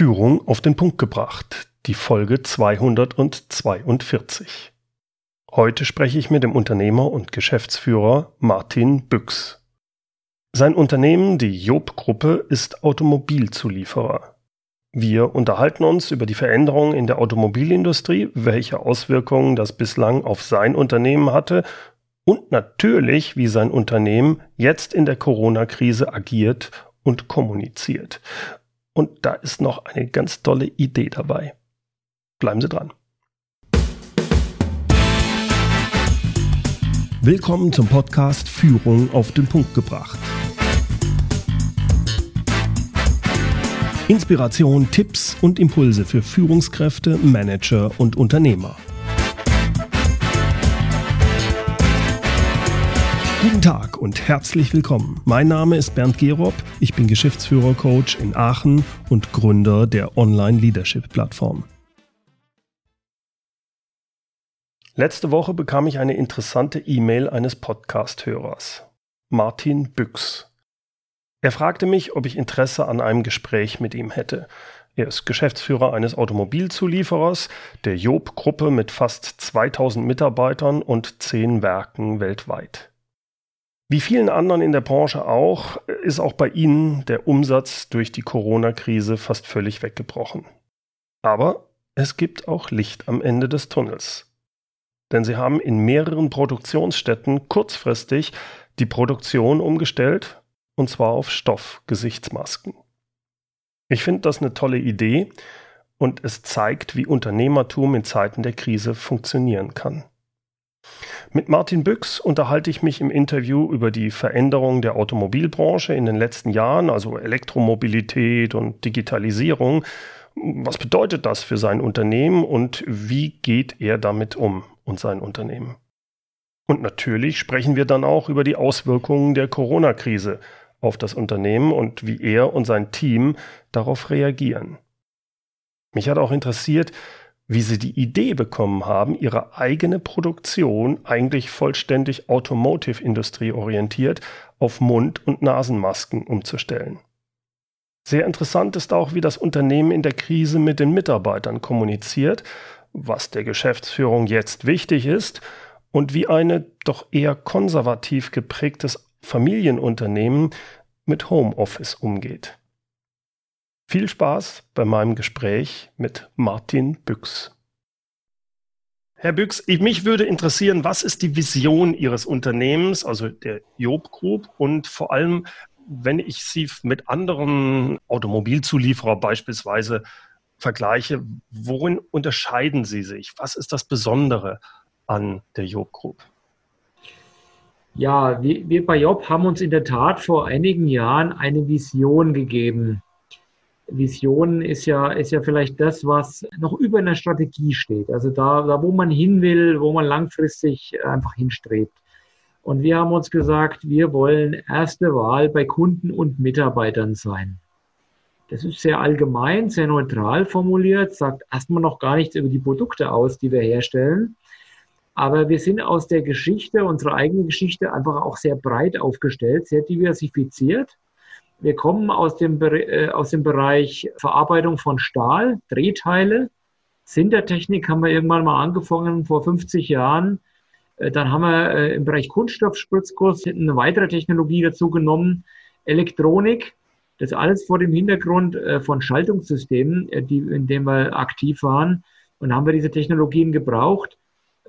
Führung auf den Punkt gebracht, die Folge 242. Heute spreche ich mit dem Unternehmer und Geschäftsführer Martin Büchs. Sein Unternehmen, die Job-Gruppe, ist Automobilzulieferer. Wir unterhalten uns über die Veränderungen in der Automobilindustrie, welche Auswirkungen das bislang auf sein Unternehmen hatte und natürlich, wie sein Unternehmen jetzt in der Corona-Krise agiert und kommuniziert. Und da ist noch eine ganz tolle Idee dabei. Bleiben Sie dran. Willkommen zum Podcast Führung auf den Punkt gebracht. Inspiration, Tipps und Impulse für Führungskräfte, Manager und Unternehmer. Guten Tag und herzlich willkommen. Mein Name ist Bernd Gerob, ich bin Geschäftsführer-Coach in Aachen und Gründer der Online-Leadership-Plattform. Letzte Woche bekam ich eine interessante E-Mail eines Podcast-Hörers, Martin Büchs. Er fragte mich, ob ich Interesse an einem Gespräch mit ihm hätte. Er ist Geschäftsführer eines Automobilzulieferers, der Job-Gruppe mit fast 2000 Mitarbeitern und 10 Werken weltweit. Wie vielen anderen in der Branche auch, ist auch bei Ihnen der Umsatz durch die Corona-Krise fast völlig weggebrochen. Aber es gibt auch Licht am Ende des Tunnels. Denn Sie haben in mehreren Produktionsstätten kurzfristig die Produktion umgestellt, und zwar auf Stoffgesichtsmasken. Ich finde das eine tolle Idee und es zeigt, wie Unternehmertum in Zeiten der Krise funktionieren kann. Mit Martin Büchs unterhalte ich mich im Interview über die Veränderung der Automobilbranche in den letzten Jahren, also Elektromobilität und Digitalisierung. Was bedeutet das für sein Unternehmen und wie geht er damit um und sein Unternehmen? Und natürlich sprechen wir dann auch über die Auswirkungen der Corona-Krise auf das Unternehmen und wie er und sein Team darauf reagieren. Mich hat auch interessiert, wie sie die Idee bekommen haben, ihre eigene Produktion eigentlich vollständig Automotive-Industrie orientiert auf Mund- und Nasenmasken umzustellen. Sehr interessant ist auch, wie das Unternehmen in der Krise mit den Mitarbeitern kommuniziert, was der Geschäftsführung jetzt wichtig ist und wie eine doch eher konservativ geprägtes Familienunternehmen mit Homeoffice umgeht. Viel Spaß bei meinem Gespräch mit Martin Büchs. Herr Büchs, ich, mich würde interessieren, was ist die Vision Ihres Unternehmens, also der Job Group und vor allem, wenn ich Sie mit anderen Automobilzulieferern beispielsweise vergleiche, worin unterscheiden Sie sich? Was ist das Besondere an der Job Group? Ja, wir, wir bei Job haben uns in der Tat vor einigen Jahren eine Vision gegeben Vision ist ja, ist ja vielleicht das, was noch über einer Strategie steht. Also da, da, wo man hin will, wo man langfristig einfach hinstrebt. Und wir haben uns gesagt, wir wollen erste Wahl bei Kunden und Mitarbeitern sein. Das ist sehr allgemein, sehr neutral formuliert, sagt erstmal noch gar nichts über die Produkte aus, die wir herstellen. Aber wir sind aus der Geschichte, unserer eigenen Geschichte, einfach auch sehr breit aufgestellt, sehr diversifiziert wir kommen aus dem, äh, aus dem Bereich Verarbeitung von Stahl, Drehteile. Sintertechnik haben wir irgendwann mal angefangen vor 50 Jahren. Äh, dann haben wir äh, im Bereich Kunststoffspritzkurs eine weitere Technologie dazu genommen. Elektronik, das alles vor dem Hintergrund äh, von Schaltungssystemen, die, in denen wir aktiv waren. Und haben wir diese Technologien gebraucht.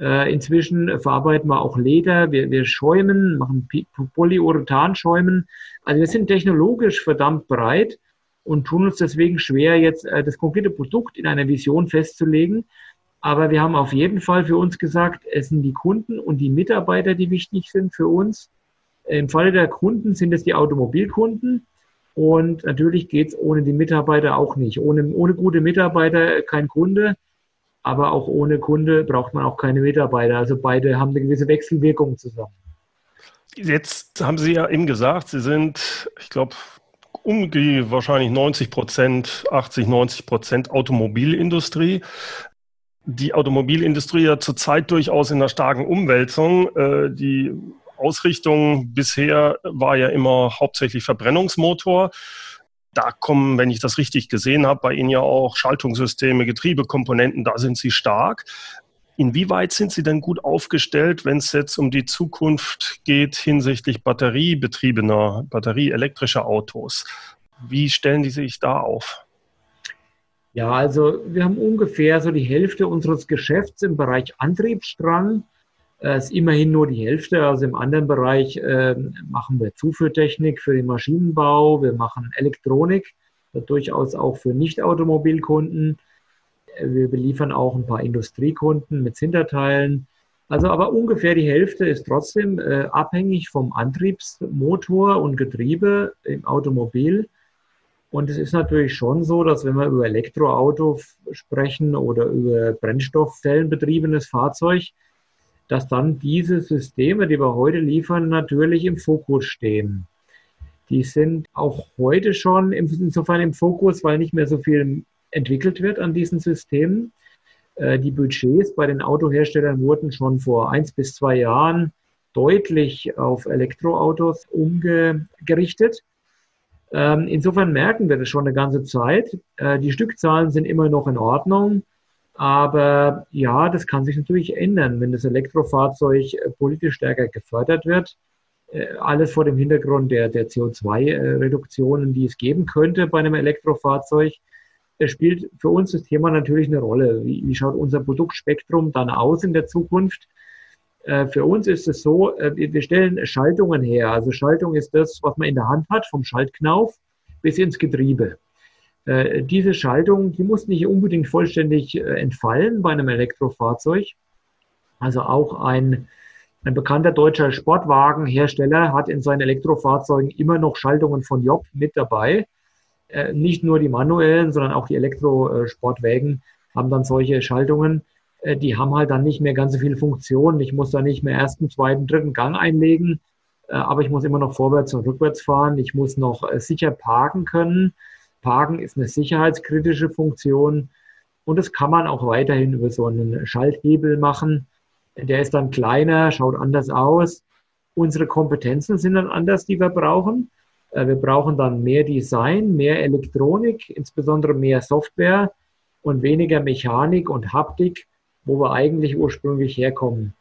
Äh, inzwischen verarbeiten wir auch Leder, wir, wir schäumen, machen Polyurethan-Schäumen. Also wir sind technologisch verdammt breit und tun uns deswegen schwer, jetzt äh, das konkrete Produkt in einer Vision festzulegen. Aber wir haben auf jeden Fall für uns gesagt, es sind die Kunden und die Mitarbeiter, die wichtig sind für uns. Im Falle der Kunden sind es die Automobilkunden. Und natürlich geht es ohne die Mitarbeiter auch nicht. Ohne, ohne gute Mitarbeiter kein Kunde aber auch ohne Kunde braucht man auch keine Mitarbeiter. Also beide haben eine gewisse Wechselwirkung zusammen. Jetzt haben Sie ja eben gesagt, Sie sind, ich glaube, um die wahrscheinlich 90 Prozent, 80, 90 Prozent Automobilindustrie. Die Automobilindustrie ja zurzeit durchaus in einer starken Umwälzung. Äh, die Ausrichtung bisher war ja immer hauptsächlich Verbrennungsmotor. Da kommen, wenn ich das richtig gesehen habe, bei Ihnen ja auch Schaltungssysteme, Getriebekomponenten, da sind Sie stark. Inwieweit sind Sie denn gut aufgestellt, wenn es jetzt um die Zukunft geht hinsichtlich batteriebetriebener, batterieelektrischer Autos? Wie stellen die sich da auf? Ja, also wir haben ungefähr so die Hälfte unseres Geschäfts im Bereich Antriebsstrang. Es ist immerhin nur die Hälfte. Also im anderen Bereich äh, machen wir Zuführtechnik für den Maschinenbau, wir machen Elektronik, durchaus auch für Nicht-Automobilkunden. Wir beliefern auch ein paar Industriekunden mit Hinterteilen. Also aber ungefähr die Hälfte ist trotzdem äh, abhängig vom Antriebsmotor und Getriebe im Automobil. Und es ist natürlich schon so, dass wenn wir über Elektroauto sprechen oder über Brennstoffzellenbetriebenes Fahrzeug, dass dann diese Systeme, die wir heute liefern, natürlich im Fokus stehen. Die sind auch heute schon insofern im Fokus, weil nicht mehr so viel entwickelt wird an diesen Systemen. Äh, die Budgets bei den Autoherstellern wurden schon vor eins bis zwei Jahren deutlich auf Elektroautos umgerichtet. Ähm, insofern merken wir das schon eine ganze Zeit. Äh, die Stückzahlen sind immer noch in Ordnung. Aber ja, das kann sich natürlich ändern, wenn das Elektrofahrzeug äh, politisch stärker gefördert wird. Äh, alles vor dem Hintergrund der, der CO2-Reduktionen, die es geben könnte bei einem Elektrofahrzeug. Spielt für uns das Thema natürlich eine Rolle. Wie, wie schaut unser Produktspektrum dann aus in der Zukunft? Äh, für uns ist es so, äh, wir stellen Schaltungen her. Also Schaltung ist das, was man in der Hand hat, vom Schaltknauf bis ins Getriebe. Äh, diese Schaltung, die muss nicht unbedingt vollständig entfallen bei einem Elektrofahrzeug. Also auch ein, ein bekannter deutscher Sportwagenhersteller hat in seinen Elektrofahrzeugen immer noch Schaltungen von Job mit dabei. Nicht nur die manuellen, sondern auch die Elektrosportwägen haben dann solche Schaltungen. Äh, die haben halt dann nicht mehr ganz so viele Funktionen. Ich muss da nicht mehr ersten, zweiten, dritten Gang einlegen, äh, aber ich muss immer noch vorwärts und rückwärts fahren. Ich muss noch äh, sicher parken können. Parken ist eine sicherheitskritische Funktion und das kann man auch weiterhin über so einen Schalthebel machen. Der ist dann kleiner, schaut anders aus. Unsere Kompetenzen sind dann anders, die wir brauchen. Wir brauchen dann mehr Design, mehr Elektronik, insbesondere mehr Software und weniger Mechanik und Haptik wo wir eigentlich ursprünglich herkommen.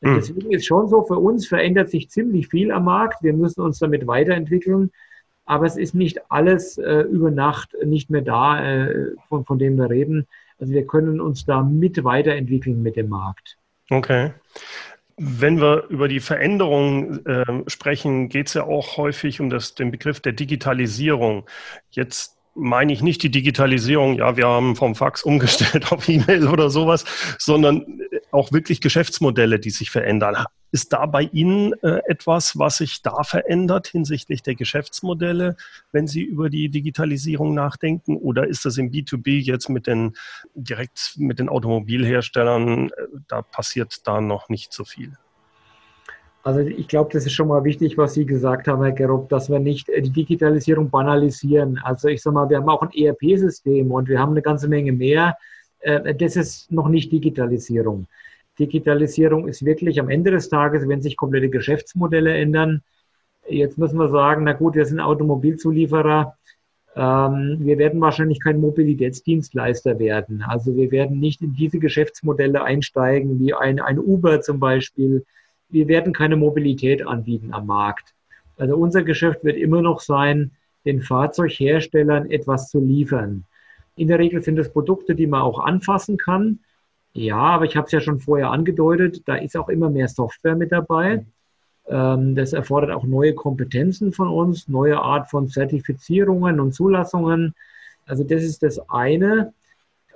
Mhm. Deswegen ist schon so, für uns verändert sich ziemlich viel am Markt. Wir müssen uns damit weiterentwickeln. Aber es ist nicht alles äh, über Nacht nicht mehr da, äh, von, von dem wir reden. Also wir können uns da mit weiterentwickeln mit dem Markt. Okay. Wenn wir über die Veränderung äh, sprechen, geht es ja auch häufig um das, den Begriff der Digitalisierung. Jetzt meine ich nicht die Digitalisierung, ja, wir haben vom Fax umgestellt auf E-Mail oder sowas, sondern auch wirklich Geschäftsmodelle, die sich verändern. Ist da bei Ihnen äh, etwas, was sich da verändert hinsichtlich der Geschäftsmodelle, wenn Sie über die Digitalisierung nachdenken? Oder ist das im B2B jetzt mit den direkt mit den Automobilherstellern, äh, da passiert da noch nicht so viel? Also ich glaube, das ist schon mal wichtig, was Sie gesagt haben, Herr Gerob, dass wir nicht äh, die Digitalisierung banalisieren. Also ich sage mal, wir haben auch ein ERP-System und wir haben eine ganze Menge mehr. Äh, das ist noch nicht Digitalisierung. Digitalisierung ist wirklich am Ende des Tages, wenn sich komplette Geschäftsmodelle ändern. Jetzt müssen wir sagen, na gut, wir sind Automobilzulieferer. Ähm, wir werden wahrscheinlich kein Mobilitätsdienstleister werden. Also wir werden nicht in diese Geschäftsmodelle einsteigen, wie ein, ein Uber zum Beispiel wir werden keine Mobilität anbieten am Markt. Also unser Geschäft wird immer noch sein, den Fahrzeugherstellern etwas zu liefern. In der Regel sind es Produkte, die man auch anfassen kann. Ja, aber ich habe es ja schon vorher angedeutet, da ist auch immer mehr Software mit dabei. Ähm, das erfordert auch neue Kompetenzen von uns, neue Art von Zertifizierungen und Zulassungen. Also das ist das eine.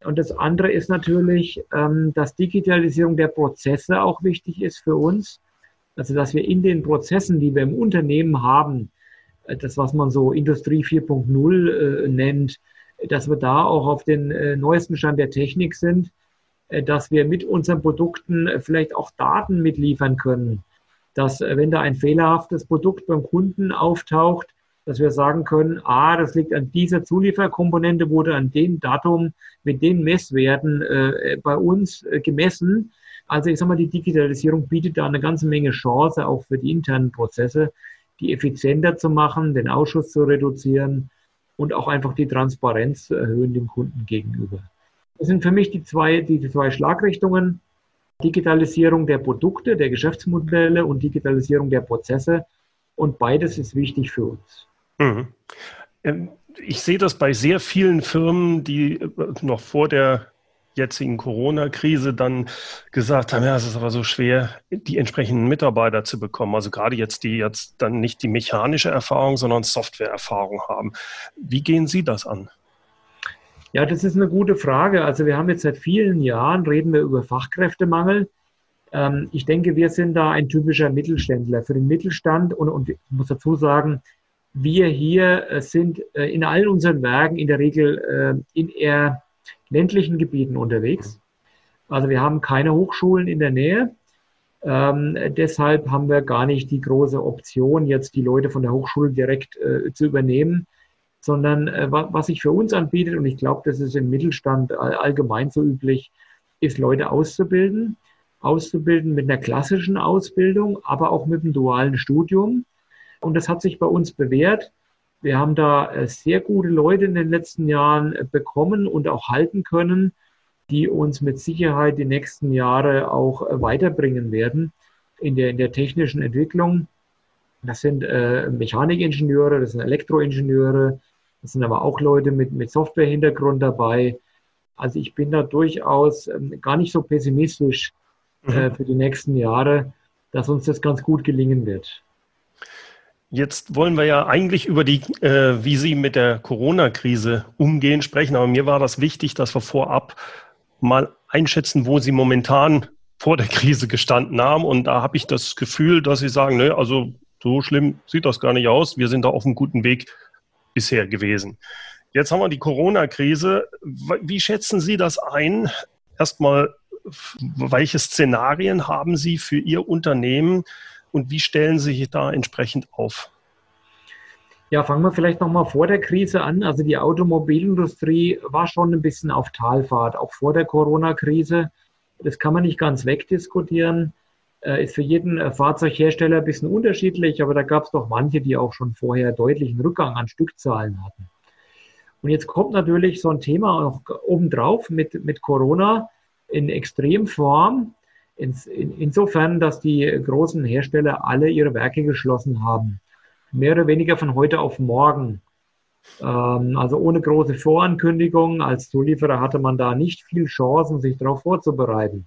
Und das andere ist natürlich, ähm, dass Digitalisierung der Prozesse auch wichtig ist für uns. Also dass wir in den Prozessen, die wir im Unternehmen haben, äh, das, was man so Industrie 4.0 äh, nennt, dass wir da auch auf den äh, neuesten Stand der Technik sind, dass wir mit unseren Produkten äh, vielleicht auch Daten mitliefern können. Dass, äh, wenn da ein fehlerhaftes Produkt beim Kunden auftaucht, dass wir sagen können, ah, das liegt an dieser Zulieferkomponente, wurde an dem Datum mit den Messwerten äh, bei uns äh, gemessen. Also ich sage mal, die Digitalisierung bietet da eine ganze Menge Chance auch für die internen Prozesse, die effizienter zu machen, den Ausschuss zu reduzieren und auch einfach die Transparenz zu erhöhen dem Kunden gegenüber. Das sind für mich die zwei, die, die zwei Schlagrichtungen. Digitalisierung der Produkte, der Geschäftsmodelle und Digitalisierung der Prozesse. Und beides ist wichtig für uns. Mhm. Ähm, ich sehe das bei sehr vielen Firmen, die äh, noch vor der jetzigen Corona-Krise dann gesagt haben, ja, es ist aber so schwer, die entsprechenden Mitarbeiter zu bekommen. Also gerade jetzt, die jetzt dann nicht die mechanische Erfahrung, sondern Software-Erfahrung haben. Wie gehen Sie das an? Ja, das ist eine gute Frage. Also wir haben jetzt seit vielen Jahren, reden wir über Fachkräftemangel. Ähm, ich denke, wir sind da ein typischer Mittelständler für den Mittelstand und, und ich muss dazu sagen, wir hier äh, sind äh, in allen unseren Werken in der Regel äh, in eher ländlichen Gebieten unterwegs. Also wir haben keine Hochschulen in der Nähe. Ähm, deshalb haben wir gar nicht die große Option, jetzt die Leute von der Hochschule direkt äh, zu übernehmen, sondern äh, was sich für uns anbietet, und ich glaube, das ist im Mittelstand allgemein so üblich, ist Leute auszubilden. Auszubilden mit einer klassischen Ausbildung, aber auch mit einem dualen Studium. Und das hat sich bei uns bewährt. Wir haben da äh, sehr gute Leute in den letzten Jahren äh, bekommen und auch halten können, die uns mit Sicherheit die nächsten Jahre auch äh, weiterbringen werden in der, in der technischen Entwicklung. Das sind äh, Mechanikingenieure, das sind Elektroingenieure, das sind aber auch Leute mit, mit Software-Hintergrund dabei. Also ich bin da durchaus ähm, gar nicht so pessimistisch äh, mhm. für die nächsten Jahre, dass uns das ganz gut gelingen wird. Jetzt wollen wir ja eigentlich über die, äh, wie Sie mit der Corona-Krise umgehen, sprechen. Aber mir war das wichtig, dass wir vorab mal einschätzen, wo Sie momentan vor der Krise gestanden haben. Und da habe ich das Gefühl, dass Sie sagen, ne, also so schlimm sieht das gar nicht aus. Wir sind da auf einem guten Weg bisher gewesen. Jetzt haben wir die Corona-Krise. Wie schätzen Sie das ein? Erstmal, welche Szenarien haben Sie für Ihr Unternehmen? und wie stellen Sie sich da entsprechend auf? Ja, fangen wir vielleicht nochmal vor der Krise an. Also die Automobilindustrie war schon ein bisschen auf Talfahrt, auch vor der Corona-Krise. Das kann man nicht ganz wegdiskutieren. Äh, ist für jeden äh, Fahrzeughersteller ein bisschen unterschiedlich, aber da gab es doch manche, die auch schon vorher deutlichen Rückgang an Stückzahlen hatten. Und jetzt kommt natürlich so ein Thema noch obendrauf mit, mit Corona in Extremform. Ins, in, insofern, dass die großen Hersteller alle ihre Werke geschlossen haben. Mehr oder weniger von heute auf morgen. Ähm, also ohne große Vorankündigung. Als Zulieferer hatte man da nicht viel Chancen, sich darauf vorzubereiten.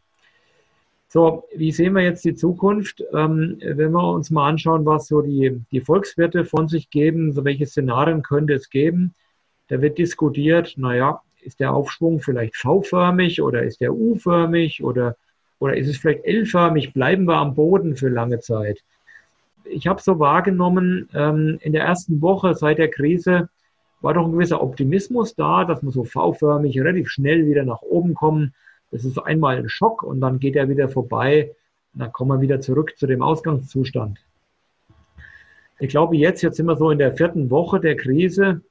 So, wie sehen wir jetzt die Zukunft? Ähm, wenn wir uns mal anschauen, was so die, die Volkswirte von sich geben, so welche Szenarien könnte es geben, da wird diskutiert, naja, ist der Aufschwung vielleicht V-förmig oder ist der U-förmig oder oder ist es vielleicht L-förmig? Bleiben wir am Boden für lange Zeit? Ich habe so wahrgenommen, ähm, in der ersten Woche seit der Krise war doch ein gewisser Optimismus da, dass wir so V-förmig relativ schnell wieder nach oben kommen. Das ist einmal ein Schock und dann geht er wieder vorbei. Und dann kommen wir wieder zurück zu dem Ausgangszustand. Ich glaube, jetzt, jetzt sind wir so in der vierten Woche der Krise,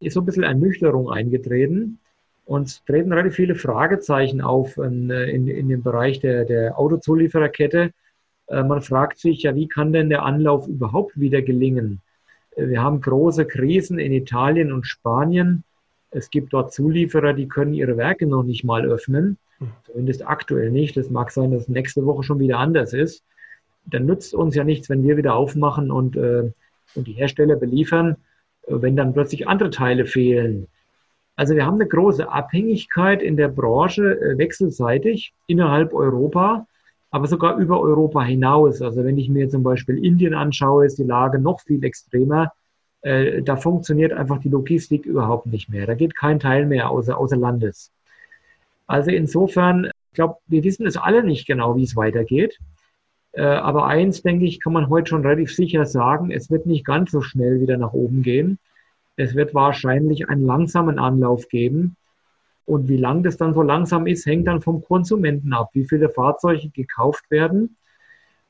ist so ein bisschen Ernüchterung eingetreten. Und treten relativ viele Fragezeichen auf in, in, in dem Bereich der, der Autozuliefererkette. Äh, man fragt sich ja, wie kann denn der Anlauf überhaupt wieder gelingen? Äh, wir haben große Krisen in Italien und Spanien. Es gibt dort Zulieferer, die können ihre Werke noch nicht mal öffnen. Hm. Zumindest aktuell nicht. Das mag sein, dass nächste Woche schon wieder anders ist. Dann nützt uns ja nichts, wenn wir wieder aufmachen und, äh, und die Hersteller beliefern, wenn dann plötzlich andere Teile fehlen. Also wir haben eine große Abhängigkeit in der Branche äh, wechselseitig innerhalb Europa, aber sogar über Europa hinaus. Also wenn ich mir zum Beispiel Indien anschaue, ist die Lage noch viel extremer. Äh, da funktioniert einfach die Logistik überhaupt nicht mehr. Da geht kein Teil mehr außer, außer Landes. Also insofern, ich glaube, wir wissen es alle nicht genau, wie es weitergeht. Äh, aber eins, denke ich, kann man heute schon relativ sicher sagen, es wird nicht ganz so schnell wieder nach oben gehen. Es wird wahrscheinlich einen langsamen Anlauf geben. Und wie lang das dann so langsam ist, hängt dann vom Konsumenten ab, wie viele Fahrzeuge gekauft werden.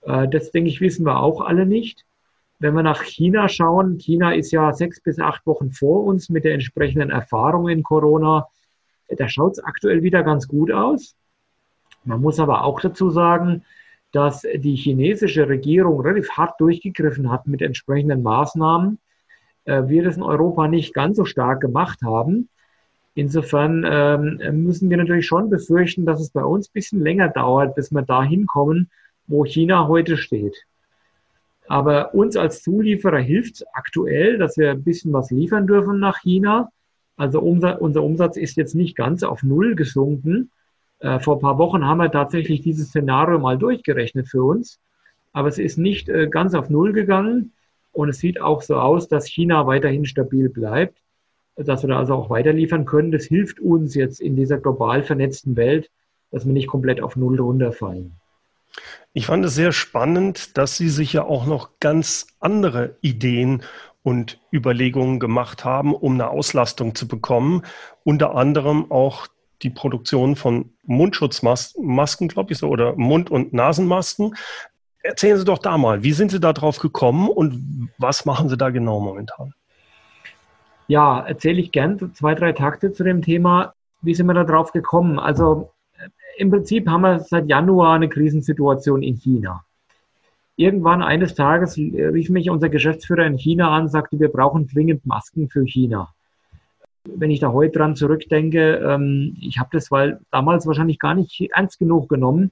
Äh, das, denke ich, wissen wir auch alle nicht. Wenn wir nach China schauen, China ist ja sechs bis acht Wochen vor uns mit der entsprechenden Erfahrung in Corona. Da schaut es aktuell wieder ganz gut aus. Man muss aber auch dazu sagen, dass die chinesische Regierung relativ hart durchgegriffen hat mit entsprechenden Maßnahmen äh, wir das in Europa nicht ganz so stark gemacht haben. Insofern ähm, müssen wir natürlich schon befürchten, dass es bei uns ein bisschen länger dauert, bis wir da hinkommen, wo China heute steht. Aber uns als Zulieferer hilft aktuell, dass wir ein bisschen was liefern dürfen nach China. Also unser, unser Umsatz ist jetzt nicht ganz auf Null gesunken. Äh, vor ein paar Wochen haben wir tatsächlich dieses Szenario mal durchgerechnet für uns. Aber es ist nicht äh, ganz auf Null gegangen. Und es sieht auch so aus, dass China weiterhin stabil bleibt dass wir da also auch weiterliefern können. Das hilft uns jetzt in dieser global vernetzten Welt, dass wir nicht komplett auf Null runterfallen. Ich fand es sehr spannend, dass Sie sich ja auch noch ganz andere Ideen und Überlegungen gemacht haben, um eine Auslastung zu bekommen. Unter anderem auch die Produktion von Mundschutzmasken, glaube ich so, oder Mund- und Nasenmasken. Erzählen Sie doch da mal, wie sind Sie da drauf gekommen und was machen Sie da genau momentan? Ja, erzähle ich gern zwei, drei Takte zu dem Thema. Wie sind wir da drauf gekommen? Also im Prinzip haben wir seit Januar eine Krisensituation in China. Irgendwann eines Tages rief mich unser Geschäftsführer in China an, sagte, wir brauchen dringend Masken für China. Wenn ich da heute dran zurückdenke, ähm, ich habe das weil damals wahrscheinlich gar nicht ernst genug genommen,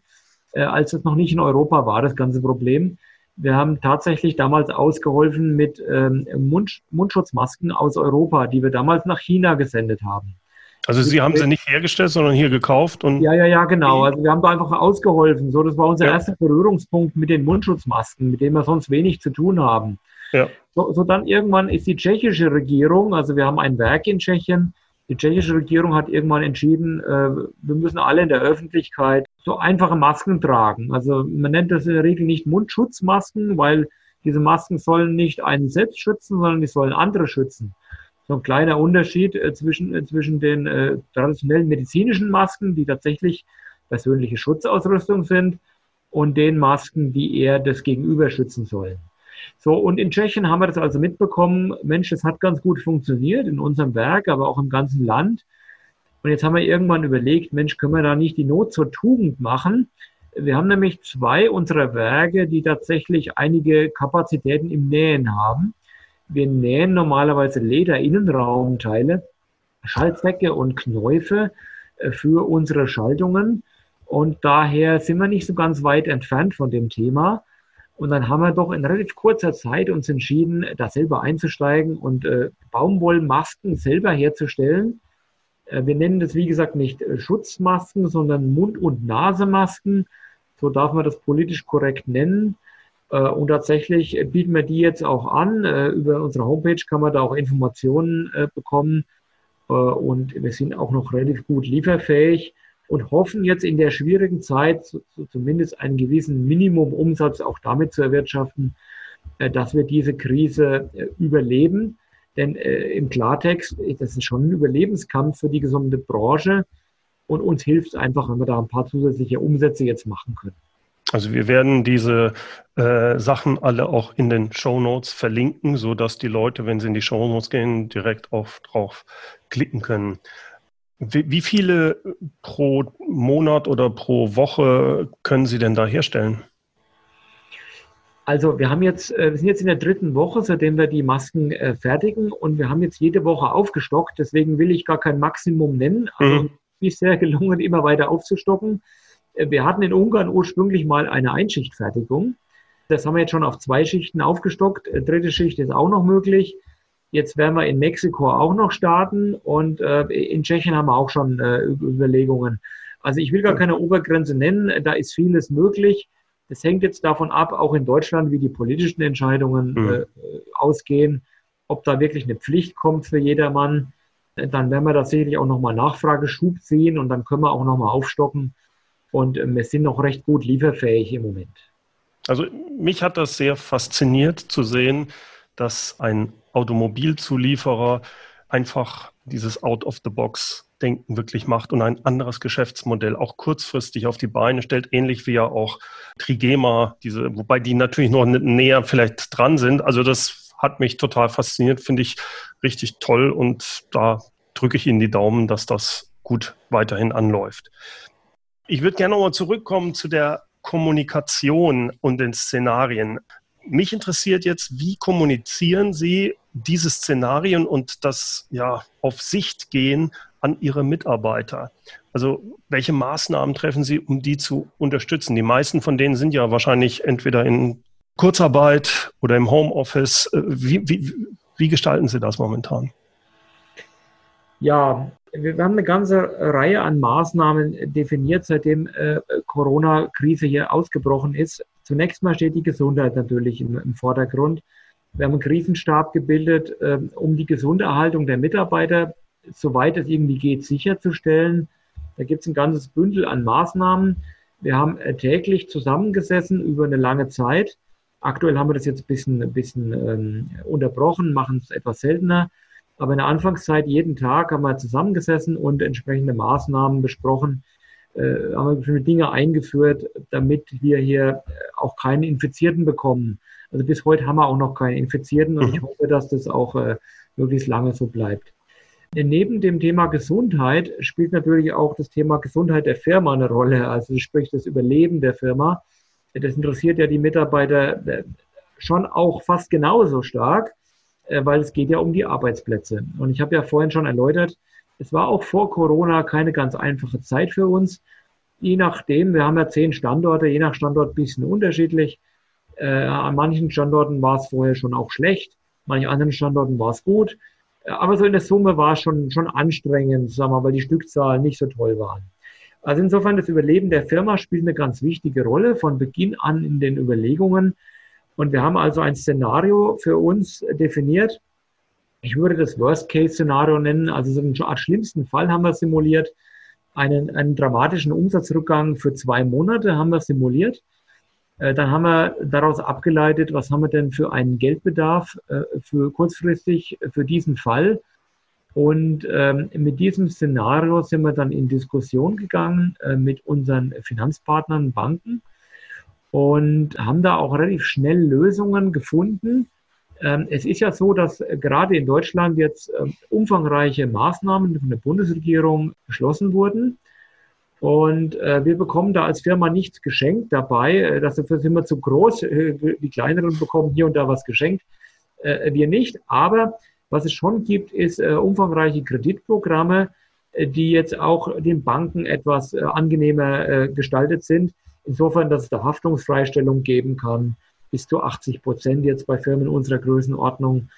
äh, als es noch nicht in Europa war, das ganze Problem. Wir haben tatsächlich damals ausgeholfen mit ähm, Mund, Mundschutzmasken aus Europa, die wir damals nach China gesendet haben. Also Sie haben sie nicht hergestellt, sondern hier gekauft und. Ja, ja, ja, genau. Also wir haben da einfach ausgeholfen. So, das war unser ja. erster Berührungspunkt mit den Mundschutzmasken, mit denen wir sonst wenig zu tun haben. Ja. So, so dann irgendwann ist die tschechische Regierung, also wir haben ein Werk in Tschechien, die tschechische Regierung hat irgendwann entschieden, äh, wir müssen alle in der Öffentlichkeit so einfache Masken tragen. Also man nennt das in der Regel nicht Mundschutzmasken, weil diese Masken sollen nicht einen selbst schützen, sondern die sollen andere schützen. So ein kleiner Unterschied äh, zwischen, äh, zwischen den äh, traditionellen medizinischen Masken, die tatsächlich persönliche Schutzausrüstung sind, und den Masken, die eher das Gegenüber schützen sollen. So, und in Tschechien haben wir das also mitbekommen, Mensch, das hat ganz gut funktioniert in unserem Werk, aber auch im ganzen Land. Und jetzt haben wir irgendwann überlegt, Mensch, können wir da nicht die Not zur Tugend machen? Wir haben nämlich zwei unserer Werke, die tatsächlich einige Kapazitäten im Nähen haben. Wir nähen normalerweise Lederinnenraumteile, Schaltzwecke und Knäufe äh, für unsere Schaltungen. Und daher sind wir nicht so ganz weit entfernt von dem Thema. Und dann haben wir doch in relativ kurzer Zeit uns entschieden, da selber einzusteigen und äh, Baumwollmasken selber herzustellen. Äh, wir nennen das, wie gesagt, nicht äh, Schutzmasken, sondern Mund- und Nasemasken. So darf man das politisch korrekt nennen. Äh, und tatsächlich bieten wir die jetzt auch an. Äh, über unsere Homepage kann man da auch Informationen äh, bekommen. Und wir sind auch noch relativ gut lieferfähig und hoffen jetzt in der schwierigen Zeit so, so zumindest einen gewissen Minimumumsatz auch damit zu erwirtschaften, dass wir diese Krise überleben. Denn im Klartext, das ist schon ein Überlebenskampf für die gesamte Branche und uns hilft es einfach, wenn wir da ein paar zusätzliche Umsätze jetzt machen können. Also wir werden diese äh, Sachen alle auch in den Show Notes verlinken, so dass die Leute, wenn sie in die Show Notes gehen, direkt auf drauf klicken können. Wie, wie viele pro Monat oder pro Woche können Sie denn da herstellen? Also wir haben jetzt, äh, wir sind jetzt in der dritten Woche, seitdem wir die Masken äh, fertigen und wir haben jetzt jede Woche aufgestockt. Deswegen will ich gar kein Maximum nennen. Also mhm. ist sehr gelungen, immer weiter aufzustocken. Äh, wir hatten in Ungarn ursprünglich mal eine Einschichtfertigung. Das haben wir jetzt schon auf zwei Schichten aufgestockt. Dritte Schicht ist auch noch möglich. Jetzt werden wir in Mexiko auch noch starten und äh, in Tschechien haben wir auch schon äh, Überlegungen. Also ich will gar keine Obergrenze nennen, da ist vieles möglich. Das hängt jetzt davon ab, auch in Deutschland, wie die politischen Entscheidungen mhm. äh, ausgehen, ob da wirklich eine Pflicht kommt für jedermann. Dann werden wir da sicherlich auch nochmal Nachfrageschub ziehen und dann können wir auch nochmal aufstocken. Und wir sind noch recht gut lieferfähig im Moment. Also mich hat das sehr fasziniert zu sehen, dass ein Automobilzulieferer einfach dieses Out-of-the-Box-Denken wirklich macht und ein anderes Geschäftsmodell auch kurzfristig auf die Beine stellt, ähnlich wie ja auch Trigema, diese, wobei die natürlich noch näher vielleicht dran sind. Also das hat mich total fasziniert, finde ich richtig toll und da drücke ich Ihnen die Daumen, dass das gut weiterhin anläuft. Ich würde gerne nochmal zurückkommen zu der Kommunikation und den Szenarien mich interessiert jetzt, wie kommunizieren Sie diese Szenarien und das ja auf Sicht gehen an Ihre Mitarbeiter? Also welche Maßnahmen treffen Sie, um die zu unterstützen? Die meisten von denen sind ja wahrscheinlich entweder in Kurzarbeit oder im Homeoffice. Äh, wie, wie, wie gestalten Sie das momentan? Ja, wir haben eine ganze Reihe an Maßnahmen definiert, seitdem äh, Corona-Krise hier ausgebrochen ist. Zunächst mal steht die Gesundheit natürlich im, im Vordergrund. Wir haben einen Krisenstab gebildet, äh, um die Gesunderhaltung der Mitarbeiter, soweit es irgendwie geht, sicherzustellen. Da gibt es ein ganzes Bündel an Maßnahmen. Wir haben äh, täglich zusammengesessen über eine lange Zeit Aktuell haben wir das jetzt ein bisschen, ein bisschen ähm, unterbrochen, machen es etwas seltener. Aber in der Anfangszeit jeden Tag haben wir zusammengesessen und entsprechende Maßnahmen besprochen, äh, haben wir bestimmte Dinge eingeführt, damit wir hier äh, auch keine Infizierten bekommen. Also bis heute haben wir auch noch keine Infizierten und ich mhm. hoffe, dass das auch äh, möglichst lange so bleibt. Neben dem Thema Gesundheit spielt natürlich auch das Thema Gesundheit der Firma eine Rolle, also sprich das Überleben der Firma. Das interessiert ja die Mitarbeiter äh, schon auch fast genauso stark, äh, weil es geht ja um die Arbeitsplätze. Und ich habe ja vorhin schon erläutert, es war auch vor Corona keine ganz einfache Zeit für uns. Je nachdem, wir haben ja zehn Standorte, je nach Standort ein bisschen unterschiedlich. Äh, an manchen Standorten war es vorher schon auch schlecht, manchen anderen Standorten war es gut. Aber so in der Summe war es schon, schon anstrengend, sagen wir, weil die Stückzahlen nicht so toll waren. Also insofern das Überleben der Firma spielt eine ganz wichtige Rolle von Beginn an in den Überlegungen. Und wir haben also ein Szenario für uns definiert. Ich würde das Worst-Case-Szenario nennen. Also so eine Art schlimmsten Fall haben wir simuliert. Einen, einen dramatischen Umsatzrückgang für zwei Monate haben wir simuliert. Äh, dann haben wir daraus abgeleitet, was haben wir denn für einen Geldbedarf äh, für kurzfristig für diesen Fall und ähm, mit diesem Szenario sind wir dann in Diskussion gegangen äh, mit unseren Finanzpartnern, Banken und haben da auch relativ schnell Lösungen gefunden. Ähm, es ist ja so, dass gerade in Deutschland jetzt äh, umfangreiche Maßnahmen von der Bundesregierung beschlossen wurden. Und äh, wir bekommen da als Firma nichts geschenkt dabei. Dafür sind wir zu groß. Die kleineren bekommen hier und da was geschenkt. Äh, wir nicht. Aber was es schon gibt, ist äh, umfangreiche Kreditprogramme, die jetzt auch den Banken etwas angenehmer gestaltet sind. Insofern, dass es da Haftungsfreistellung geben kann, bis zu 80 Prozent jetzt bei Firmen unserer Größenordnung.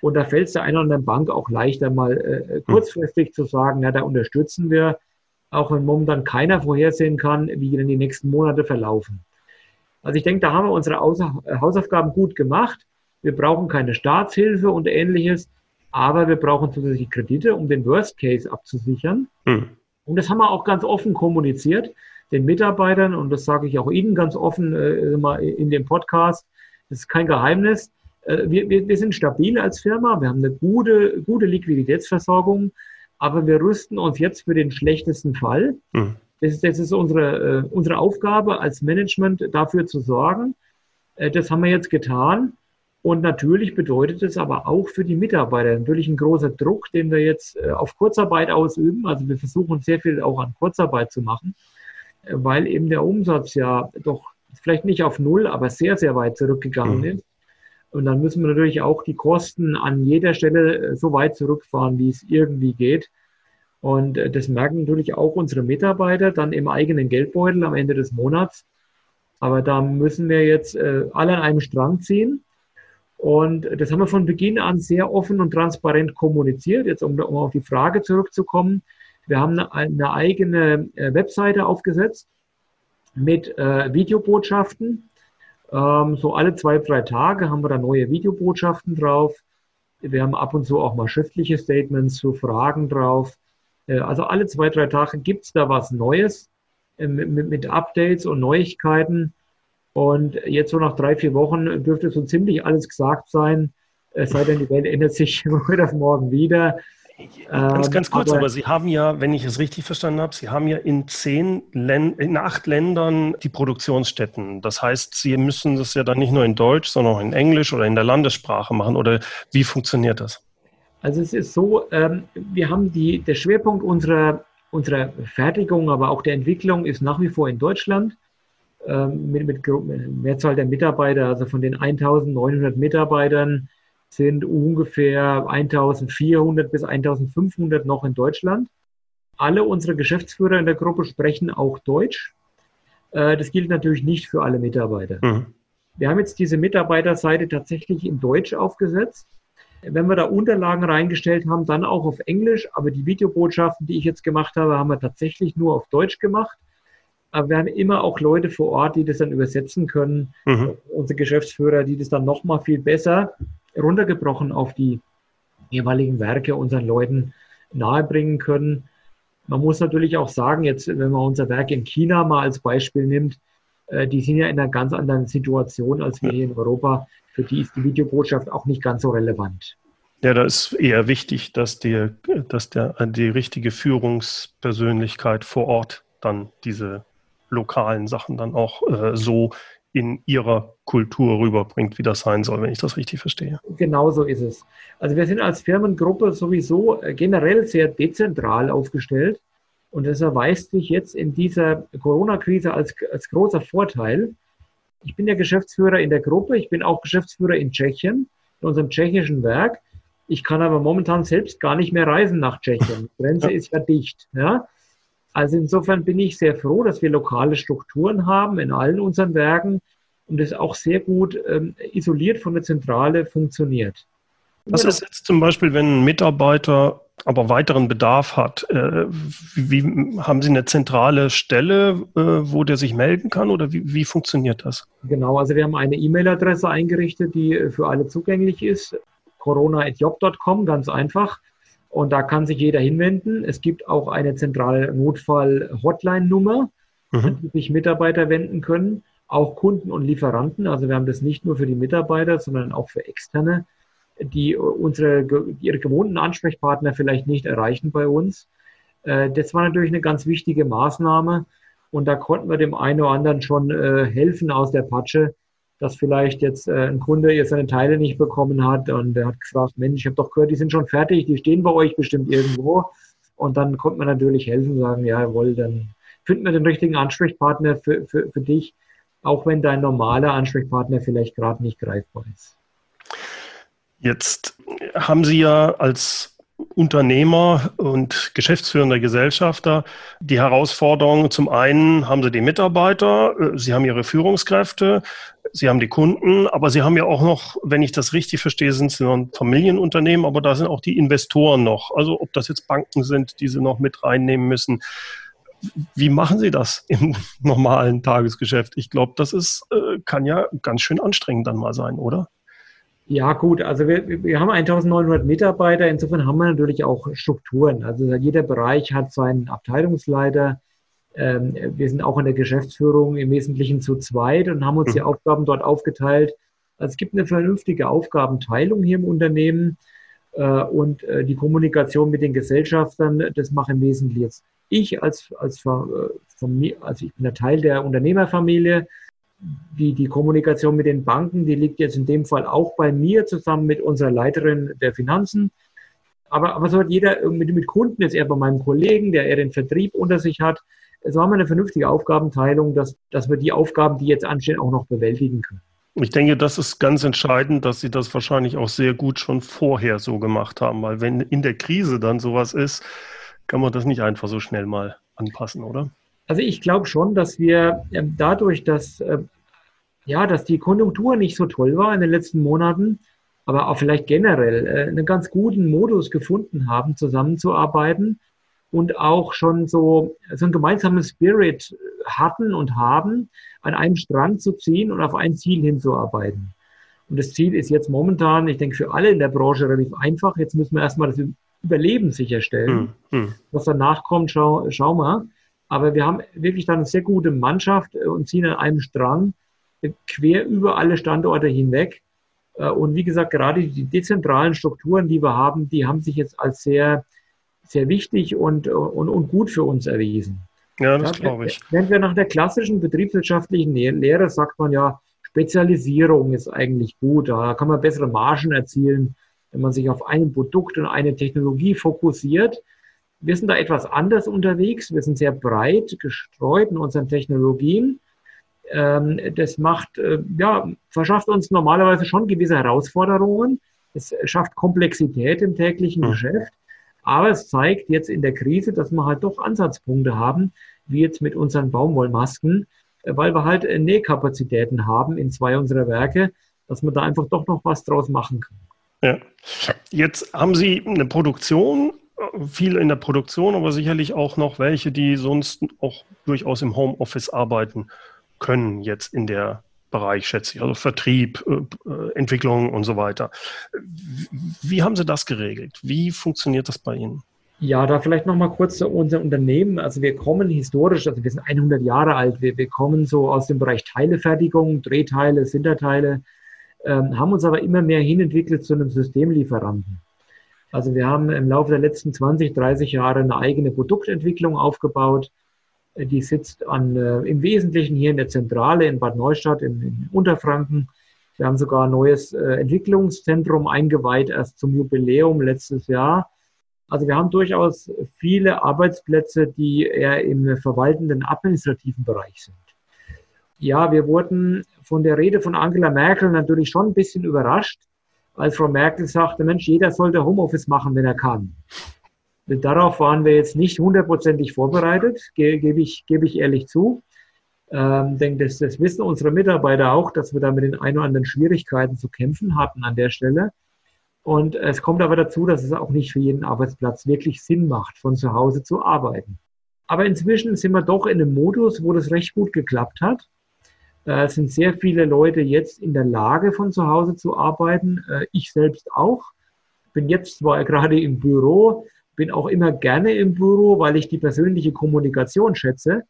Und da fällt es der einen oder anderen Bank auch leichter, mal äh, hm. kurzfristig zu sagen, ja, da unterstützen wir, auch wenn momentan keiner vorhersehen kann, wie denn die nächsten Monate verlaufen. Also ich denke, da haben wir unsere Hausaufgaben gut gemacht. Wir brauchen keine Staatshilfe und ähnliches. Aber wir brauchen zusätzliche Kredite, um den Worst Case abzusichern. Hm. Und das haben wir auch ganz offen kommuniziert den Mitarbeitern und das sage ich auch Ihnen ganz offen äh, in dem Podcast. Das ist kein Geheimnis. Äh, wir, wir, wir sind stabil als Firma. Wir haben eine gute, gute Liquiditätsversorgung, aber wir rüsten uns jetzt für den schlechtesten Fall. Hm. Das ist, das ist unsere, äh, unsere Aufgabe als Management, dafür zu sorgen. Das haben wir jetzt getan. Und natürlich bedeutet es aber auch für die Mitarbeiter natürlich ein großer Druck, den wir jetzt auf Kurzarbeit ausüben. Also wir versuchen sehr viel auch an Kurzarbeit zu machen, weil eben der Umsatz ja doch vielleicht nicht auf Null, aber sehr, sehr weit zurückgegangen mhm. ist. Und dann müssen wir natürlich auch die Kosten an jeder Stelle äh, so weit zurückfahren, wie es irgendwie geht. Und das merken natürlich auch unsere Mitarbeiter dann im eigenen Geldbeutel am Ende des Monats. Aber da müssen wir jetzt alle an einem Strang ziehen. Und das haben wir von Beginn an sehr offen und transparent kommuniziert. Jetzt, um, um auf die Frage zurückzukommen. Wir haben eine, eigene äh, Webseite aufgesetzt mit äh, Videobotschaften. Ähm, so alle zwei, drei Tage haben wir da neue Videobotschaften drauf. Wir haben ab und zu auch mal schriftliche Statements zu Fragen drauf. Äh, also alle zwei, drei Tage gibt's da was Neues mit Updates und Neuigkeiten. Und jetzt so nach drei, vier Wochen dürfte so ziemlich alles gesagt sein. Es sei denn, die Welt ändert sich heute auf morgen wieder. Ganz, ganz kurz, aber, aber, Sie haben ja, wenn ich es richtig verstanden habe, Sie haben ja in zehn Ländern, in acht Ländern die Produktionsstätten. Das heißt, Sie müssen das ja dann nicht nur in Deutsch, sondern auch in Englisch oder in der Landessprache machen. Oder wie funktioniert das? Also es ist so, ähm, wir haben die, der Schwerpunkt unserer, unserer Fertigung, aber auch der Entwicklung ist nach wie vor in Deutschland. ähm, mit, mit Mehrzahl der Mitarbeiter, also von den 1900 Mitarbeitern sind ungefähr 1400 bis 1500 noch in Deutschland. Alle unsere Geschäftsführer in der Gruppe sprechen auch Deutsch. Äh, das gilt natürlich nicht für alle Mitarbeiter. Mhm. Wir haben jetzt diese Mitarbeiterseite tatsächlich in Deutsch aufgesetzt. Wenn wir da Unterlagen reingestellt haben, dann auch auf Englisch. Aber die Videobotschaften, die ich jetzt gemacht habe, haben wir tatsächlich nur auf Deutsch gemacht. Aber wir haben immer auch Leute vor Ort, die das dann übersetzen können. Mhm. Unsere Geschäftsführer, die das dann nochmal viel besser runtergebrochen auf die jeweiligen Werke unseren Leuten nahebringen können. Man muss natürlich auch sagen, jetzt, wenn man unser Werk in China mal als Beispiel nimmt, äh, die sind ja in einer ganz anderen Situation als wir hier in Europa. Für die ist die Videobotschaft auch nicht ganz so relevant. Ja, da ist eher wichtig, dass, die, dass der, die richtige Führungspersönlichkeit vor Ort dann diese lokalen Sachen dann auch äh, so in ihrer Kultur rüberbringt, wie das sein soll, wenn ich das richtig verstehe. Genau so ist es. Also wir sind als Firmengruppe sowieso äh, generell sehr dezentral aufgestellt und das erweist sich jetzt in dieser Corona-Krise als, als großer Vorteil. Ich bin ja Geschäftsführer in der Gruppe, ich bin auch Geschäftsführer in Tschechien, in unserem tschechischen Werk. Ich kann aber momentan selbst gar nicht mehr reisen nach Tschechien. Die Grenze ja. ist ja dicht. Ja? Also insofern bin ich sehr froh, dass wir lokale Strukturen haben in allen unseren Werken und es auch sehr gut ähm, isoliert von der Zentrale funktioniert. Was ist jetzt zum Beispiel, wenn ein Mitarbeiter aber weiteren Bedarf hat? Äh, wie, haben Sie eine zentrale Stelle, äh, wo der sich melden kann oder wie, wie funktioniert das? Genau, also wir haben eine E-Mail-Adresse eingerichtet, die äh, für alle zugänglich ist. corona.job.com, ganz einfach. Und da kann sich jeder hinwenden. Es gibt auch eine zentrale Notfall-Hotline-Nummer, mhm. an die sich Mitarbeiter wenden können, auch Kunden und Lieferanten. Also wir haben das nicht nur für die Mitarbeiter, sondern auch für Externe, die unsere, ihre gewohnten Ansprechpartner vielleicht nicht erreichen bei uns. Äh, das war natürlich eine ganz wichtige Maßnahme. Und da konnten wir dem einen oder anderen schon äh, helfen aus der Patsche, dass vielleicht jetzt äh, ein Kunde jetzt seine Teile nicht bekommen hat und der hat gefragt, Mensch, ich habe doch gehört, die sind schon fertig, die stehen bei euch bestimmt irgendwo. Und dann konnte man natürlich helfen und sagen, ja, jawohl, dann finden wir den richtigen Ansprechpartner für, für, für dich, auch wenn dein normaler Ansprechpartner vielleicht gerade nicht greifbar ist. Jetzt haben Sie ja als Unternehmer und geschäftsführender Gesellschafter die Herausforderung, zum einen haben Sie die Mitarbeiter, äh, Sie haben Ihre Führungskräfte, Sie haben die Kunden, aber Sie haben ja auch noch, wenn ich das richtig verstehe, sind Sie noch ein Familienunternehmen, aber da sind auch die Investoren noch. Also ob das jetzt Banken sind, die Sie noch mit reinnehmen müssen. Wie machen Sie das im normalen Tagesgeschäft? Ich glaube, das ist, äh, kann ja ganz schön anstrengend dann mal sein, oder? Ja, gut. Also wir, wir haben 1900 Mitarbeiter. Insofern haben wir natürlich auch Strukturen. Also jeder Bereich hat seinen Abteilungsleiter, ähm, wir sind auch in der Geschäftsführung im Wesentlichen zu zweit und haben uns die mhm. Aufgaben dort aufgeteilt. Also es gibt eine vernünftige Aufgabenteilung hier im Unternehmen äh, und äh, die Kommunikation mit den Gesellschaftern, das mache im Wesentlichen jetzt ich als, als, äh, also ich bin ein Teil der Unternehmerfamilie. Die, die Kommunikation mit den Banken, die liegt jetzt in dem Fall auch bei mir zusammen mit unserer Leiterin der Finanzen. Aber, aber so hat jeder mit, mit Kunden, jetzt eher bei meinem Kollegen, der eher den Vertrieb unter sich hat, es war mal eine vernünftige Aufgabenteilung, dass, dass wir die Aufgaben, die jetzt anstehen, auch noch bewältigen können. Ich denke, das ist ganz entscheidend, dass Sie das wahrscheinlich auch sehr gut schon vorher so gemacht haben, weil wenn in der Krise dann sowas ist, kann man das nicht einfach so schnell mal anpassen, oder? Also ich glaube schon, dass wir ähm, dadurch, dass, äh, ja, dass die Konjunktur nicht so toll war in den letzten Monaten, aber auch vielleicht generell äh, einen ganz guten Modus gefunden haben, zusammenzuarbeiten und auch schon so, so ein gemeinsames Spirit hatten und haben, an einem Strand zu ziehen und auf ein Ziel hinzuarbeiten. Und das Ziel ist jetzt momentan, ich denke, für alle in der Branche relativ einfach. Jetzt müssen wir erstmal das Überleben sicherstellen. Hm, hm. Was danach kommt, schau, schau mal. Aber wir haben wirklich dann eine sehr gute Mannschaft und ziehen an einem Strang quer über alle Standorte hinweg. Äh, und wie gesagt, gerade die dezentralen Strukturen, die wir haben, die haben sich jetzt als sehr sehr wichtig und, und, und gut für uns erwiesen. Ja, das ja, glaube ich. Wenn wir nach der klassischen betriebswirtschaftlichen Lehre sagt man ja, Spezialisierung ist eigentlich gut, da kann man bessere Margen erzielen, wenn man sich auf ein Produkt und eine Technologie fokussiert. Wir sind da etwas anders unterwegs. Wir sind sehr breit gestreut in unseren Technologien. Ähm, das macht, äh, ja, verschafft uns normalerweise schon gewisse Herausforderungen. Es schafft Komplexität im täglichen mhm. Geschäft. Aber es zeigt jetzt in der Krise, dass wir halt doch Ansatzpunkte haben, wie jetzt mit unseren Baumwollmasken, äh, weil wir halt äh, Nähkapazitäten haben in zwei unserer Werke, dass man da einfach doch noch was draus machen kann. Ja. Jetzt haben Sie eine Produktion, viel in der Produktion, aber sicherlich auch noch welche, die sonst auch durchaus im Homeoffice arbeiten können, jetzt in der Bereich, schätze ich, also Vertrieb, äh, äh, Entwicklung und so weiter. Wie haben Sie das geregelt? Wie funktioniert das bei Ihnen? Ja, da vielleicht nochmal kurz zu unser Unternehmen. Also wir kommen historisch, also wir sind 100 Jahre alt, wir, wir kommen so aus dem Bereich Teilefertigung, Drehteile, Sinterteile, ähm, haben uns aber immer mehr hinentwickelt zu einem Systemlieferanten. Also wir haben im Laufe der letzten 20, 30 Jahre eine eigene Produktentwicklung aufgebaut. Die sitzt an, äh, im Wesentlichen hier in der Zentrale in Bad Neustadt in, in Unterfranken. Wir haben sogar ein neues äh, Entwicklungszentrum eingeweiht, erst zum Jubiläum letztes Jahr. Also wir haben durchaus viele Arbeitsplätze, die eher im verwaltenden administrativen Bereich sind. Ja, wir wurden von der Rede von Angela Merkel natürlich schon ein bisschen überrascht, als Frau Merkel sagte, Mensch, jeder sollte Homeoffice machen, wenn er kann. Darauf waren wir jetzt nicht hundertprozentig vorbereitet, ge gebe ich, gebe ich ehrlich zu. Ähm, denke, das, das wissen unsere Mitarbeiter auch, dass wir da mit den ein oder anderen Schwierigkeiten zu kämpfen hatten an der Stelle. Und es kommt aber dazu, dass es auch nicht für jeden Arbeitsplatz wirklich Sinn macht, von zu Hause zu arbeiten. Aber inzwischen sind wir doch in einem Modus, wo das recht gut geklappt hat. Äh, sind sehr viele Leute jetzt in der Lage, von zu Hause zu arbeiten. Äh, ich selbst auch. Bin jetzt zwar gerade im Büro, bin auch immer gerne im Büro, weil ich die persönliche Kommunikation schätze.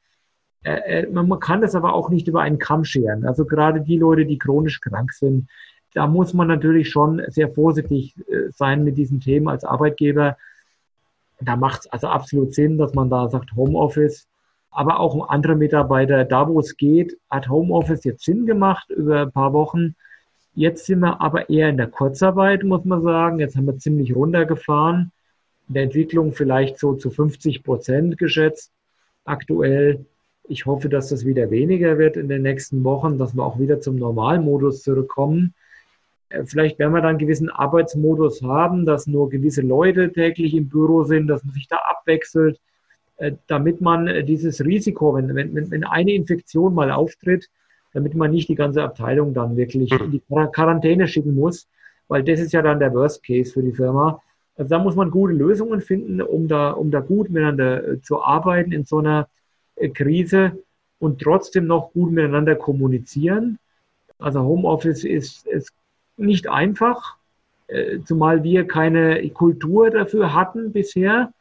Äh, man kann das aber auch nicht über einen Kamm scheren. Also gerade die Leute, die chronisch krank sind, da muss man natürlich schon sehr vorsichtig sein mit diesen Themen als Arbeitgeber. Da macht es also absolut Sinn, dass man da sagt Homeoffice aber auch andere Mitarbeiter, da wo es geht, hat Homeoffice jetzt Sinn gemacht über ein paar Wochen. Jetzt sind wir aber eher in der Kurzarbeit, muss man sagen. Jetzt haben wir ziemlich runtergefahren. In der Entwicklung vielleicht so zu 50 Prozent geschätzt aktuell. Ich hoffe, dass das wieder weniger wird in den nächsten Wochen, dass wir auch wieder zum Normalmodus zurückkommen. Äh, vielleicht werden wir dann einen gewissen Arbeitsmodus haben, dass nur gewisse Leute täglich im Büro sind, dass man sich da abwechselt damit man äh, dieses Risiko, wenn, wenn, wenn eine Infektion mal auftritt, damit man nicht die ganze Abteilung dann wirklich mhm. in die Quarantäne schicken muss, weil das ist ja dann der Worst Case für die Firma. Also da muss man gute Lösungen finden, um da, um da gut miteinander äh, zu arbeiten in so einer Krise und trotzdem noch gut miteinander kommunizieren. Also Homeoffice ist, ist nicht einfach, zumal wir keine Kultur dafür hatten bisher.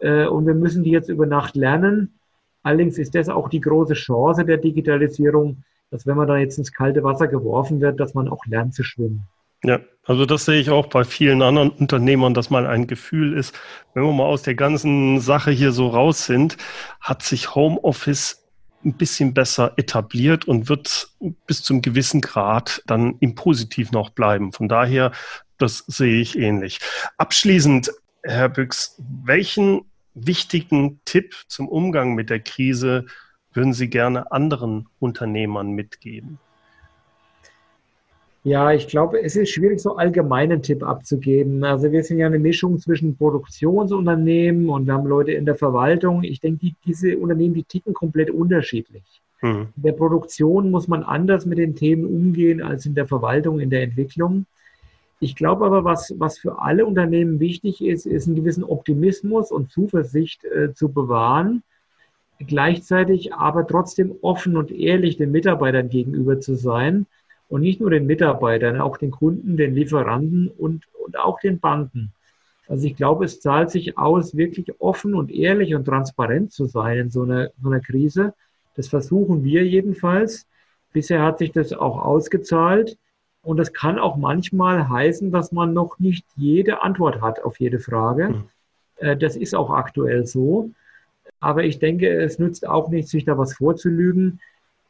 Äh, und wir müssen die jetzt über Nacht lernen. Allerdings ist das auch die große Chance der Digitalisierung, dass wenn man da jetzt ins kalte Wasser geworfen wird, dass man auch lernt zu schwimmen. Ja, also das sehe ich auch bei vielen anderen Unternehmern, dass mal ein Gefühl ist, wenn wir mal aus der ganzen Sache hier so raus sind, hat sich Homeoffice ein bisschen besser etabliert und wird bis zum gewissen Grad dann im Positiv noch bleiben. Von daher, das sehe ich ähnlich. Abschließend Herr Büchs, welchen wichtigen Tipp zum Umgang mit der Krise würden Sie gerne anderen Unternehmern mitgeben? Ja, ich glaube, es ist schwierig, so allgemeinen Tipp abzugeben. Also wir sind ja eine Mischung zwischen Produktionsunternehmen und wir haben Leute in der Verwaltung. Ich denke, die, diese Unternehmen, die ticken komplett unterschiedlich. Mhm. In der Produktion muss man anders mit den Themen umgehen als in der Verwaltung, in der Entwicklung. Ich glaube aber, was, was für alle Unternehmen wichtig ist, ist einen gewissen Optimismus und Zuversicht äh, zu bewahren, gleichzeitig aber trotzdem offen und ehrlich den Mitarbeitern gegenüber zu sein und nicht nur den Mitarbeitern, auch den Kunden, den Lieferanten und, und auch den Banken. Also ich glaube, es zahlt sich aus, wirklich offen und ehrlich und transparent zu sein in so einer, so einer Krise. Das versuchen wir jedenfalls. Bisher hat sich das auch ausgezahlt. Und das kann auch manchmal heißen, dass man noch nicht jede Antwort hat auf jede Frage. Mhm. Das ist auch aktuell so. Aber ich denke, es nützt auch nicht, sich da was vorzulügen.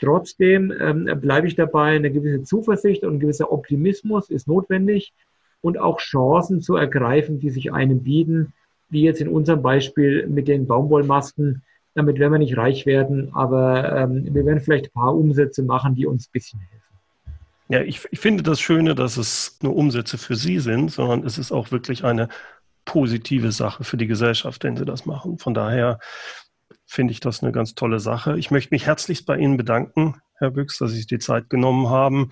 Trotzdem ähm, bleibe ich dabei, eine gewisse Zuversicht und ein gewisser Optimismus ist notwendig und auch Chancen zu ergreifen, die sich einem bieten, wie jetzt in unserem Beispiel mit den Baumwollmasken, Damit werden wir nicht reich werden, aber ähm, wir werden vielleicht ein paar Umsätze machen, die uns ein bisschen helfen. Ja, ich, ich finde das Schöne, dass es nur Umsätze für Sie sind, sondern es ist auch wirklich eine positive Sache für die Gesellschaft, wenn Sie das machen. Von daher finde ich das eine ganz tolle Sache. Ich möchte mich herzlichst bei Ihnen bedanken, Herr Büchs, dass Sie sich die Zeit genommen haben.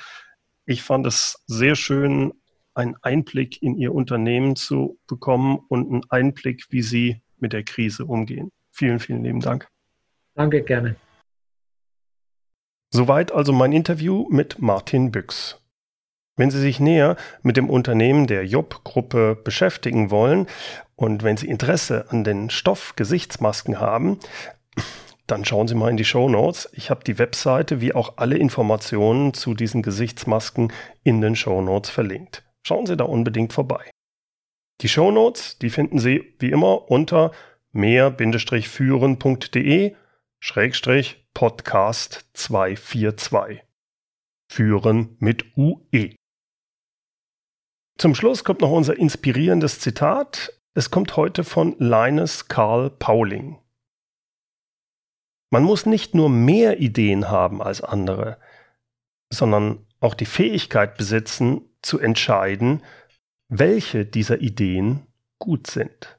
Ich fand es sehr schön, einen Einblick in Ihr Unternehmen zu bekommen und einen Einblick, wie Sie mit der Krise umgehen. Vielen, vielen lieben Dank. Danke, gerne. Soweit also mein Interview mit Martin Büchs. Wenn Sie sich näher mit dem Unternehmen der Job-Gruppe beschäftigen wollen und wenn Sie Interesse an den Stoff-Gesichtsmasken haben, dann schauen Sie mal in die Show Notes. Ich habe die Webseite wie auch alle Informationen zu diesen Gesichtsmasken in den Show Notes verlinkt. Schauen Sie da unbedingt vorbei. Die Show Notes, die finden Sie wie immer unter mehr-führen.de Schrägstrich Podcast 242. Führen mit UE. Zum Schluss kommt noch unser inspirierendes Zitat. Es kommt heute von Linus Karl Pauling. Man muss nicht nur mehr Ideen haben als andere, sondern auch die Fähigkeit besitzen, zu entscheiden, welche dieser Ideen gut sind.